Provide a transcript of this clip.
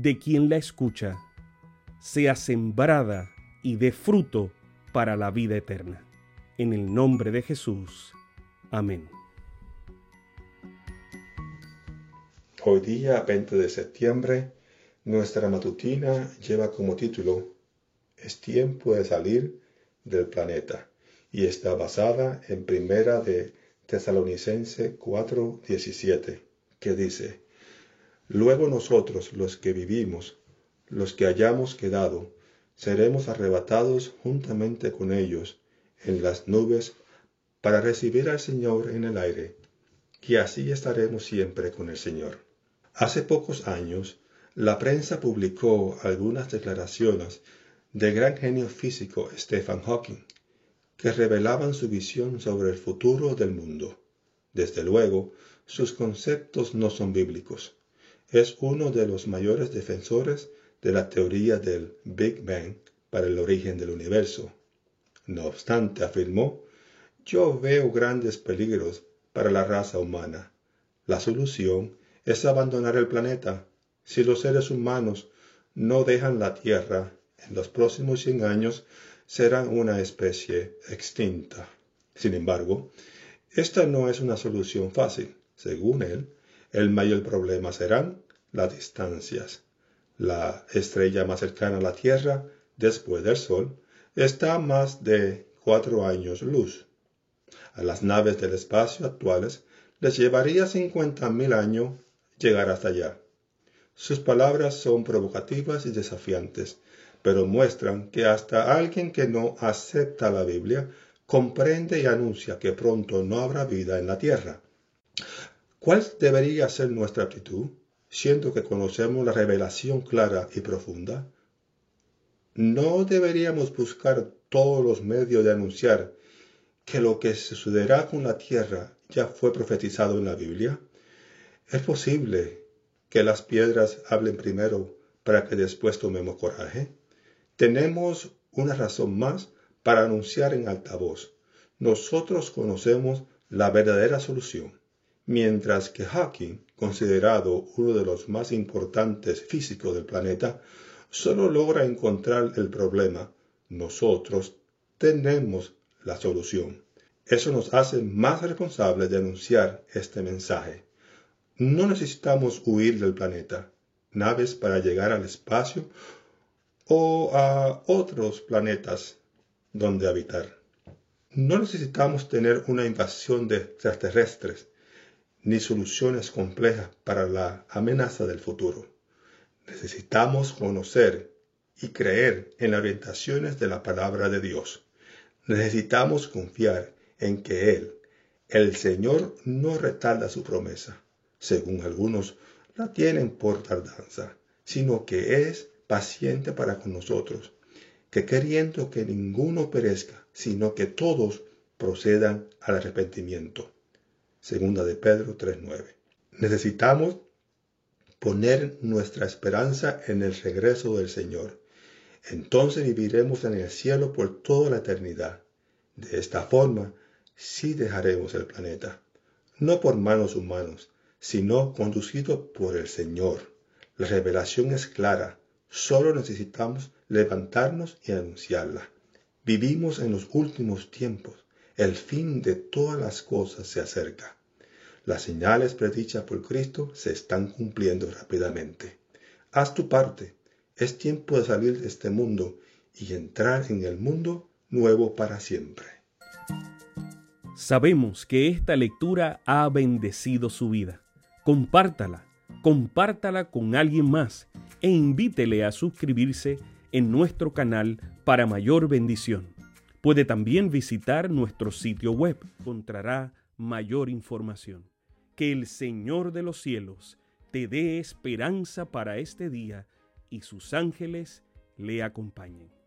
de quien la escucha, sea sembrada y dé fruto para la vida eterna. En el nombre de Jesús. Amén. Hoy día, 20 de septiembre, nuestra matutina lleva como título Es tiempo de salir del planeta y está basada en primera de Tesalonicense 4:17, que dice, Luego nosotros los que vivimos, los que hayamos quedado, seremos arrebatados juntamente con ellos en las nubes para recibir al Señor en el aire, y así estaremos siempre con el Señor. Hace pocos años, la prensa publicó algunas declaraciones del gran genio físico Stephen Hawking, que revelaban su visión sobre el futuro del mundo. Desde luego, sus conceptos no son bíblicos. Es uno de los mayores defensores de la teoría del Big Bang para el origen del universo. No obstante, afirmó, yo veo grandes peligros para la raza humana. La solución es abandonar el planeta. Si los seres humanos no dejan la Tierra, en los próximos cien años serán una especie extinta. Sin embargo, esta no es una solución fácil. Según él, el mayor problema serán las distancias. La estrella más cercana a la Tierra, después del Sol, está a más de cuatro años luz. A las naves del espacio actuales les llevaría cincuenta mil años llegar hasta allá. Sus palabras son provocativas y desafiantes, pero muestran que hasta alguien que no acepta la Biblia comprende y anuncia que pronto no habrá vida en la tierra. ¿Cuál debería ser nuestra actitud, siendo que conocemos la revelación clara y profunda? ¿No deberíamos buscar todos los medios de anunciar que lo que sucederá con la tierra ya fue profetizado en la Biblia? Es posible que las piedras hablen primero para que después tomemos coraje. Tenemos una razón más para anunciar en alta voz. Nosotros conocemos la verdadera solución. Mientras que Hawking, considerado uno de los más importantes físicos del planeta, solo logra encontrar el problema, nosotros tenemos la solución. Eso nos hace más responsables de anunciar este mensaje. No necesitamos huir del planeta, naves para llegar al espacio o a otros planetas donde habitar. No necesitamos tener una invasión de extraterrestres ni soluciones complejas para la amenaza del futuro. Necesitamos conocer y creer en las orientaciones de la palabra de Dios. Necesitamos confiar en que Él, el Señor, no retarda su promesa, según algunos la tienen por tardanza, sino que es paciente para con nosotros, que queriendo que ninguno perezca, sino que todos procedan al arrepentimiento. Segunda de Pedro 3.9. Necesitamos poner nuestra esperanza en el regreso del Señor. Entonces viviremos en el cielo por toda la eternidad. De esta forma, sí dejaremos el planeta, no por manos humanos, sino conducido por el Señor. La revelación es clara, Solo necesitamos levantarnos y anunciarla. Vivimos en los últimos tiempos. El fin de todas las cosas se acerca. Las señales predichas por Cristo se están cumpliendo rápidamente. Haz tu parte. Es tiempo de salir de este mundo y entrar en el mundo nuevo para siempre. Sabemos que esta lectura ha bendecido su vida. Compártala, compártala con alguien más e invítele a suscribirse en nuestro canal para mayor bendición. Puede también visitar nuestro sitio web. Encontrará mayor información. Que el Señor de los cielos te dé esperanza para este día y sus ángeles le acompañen.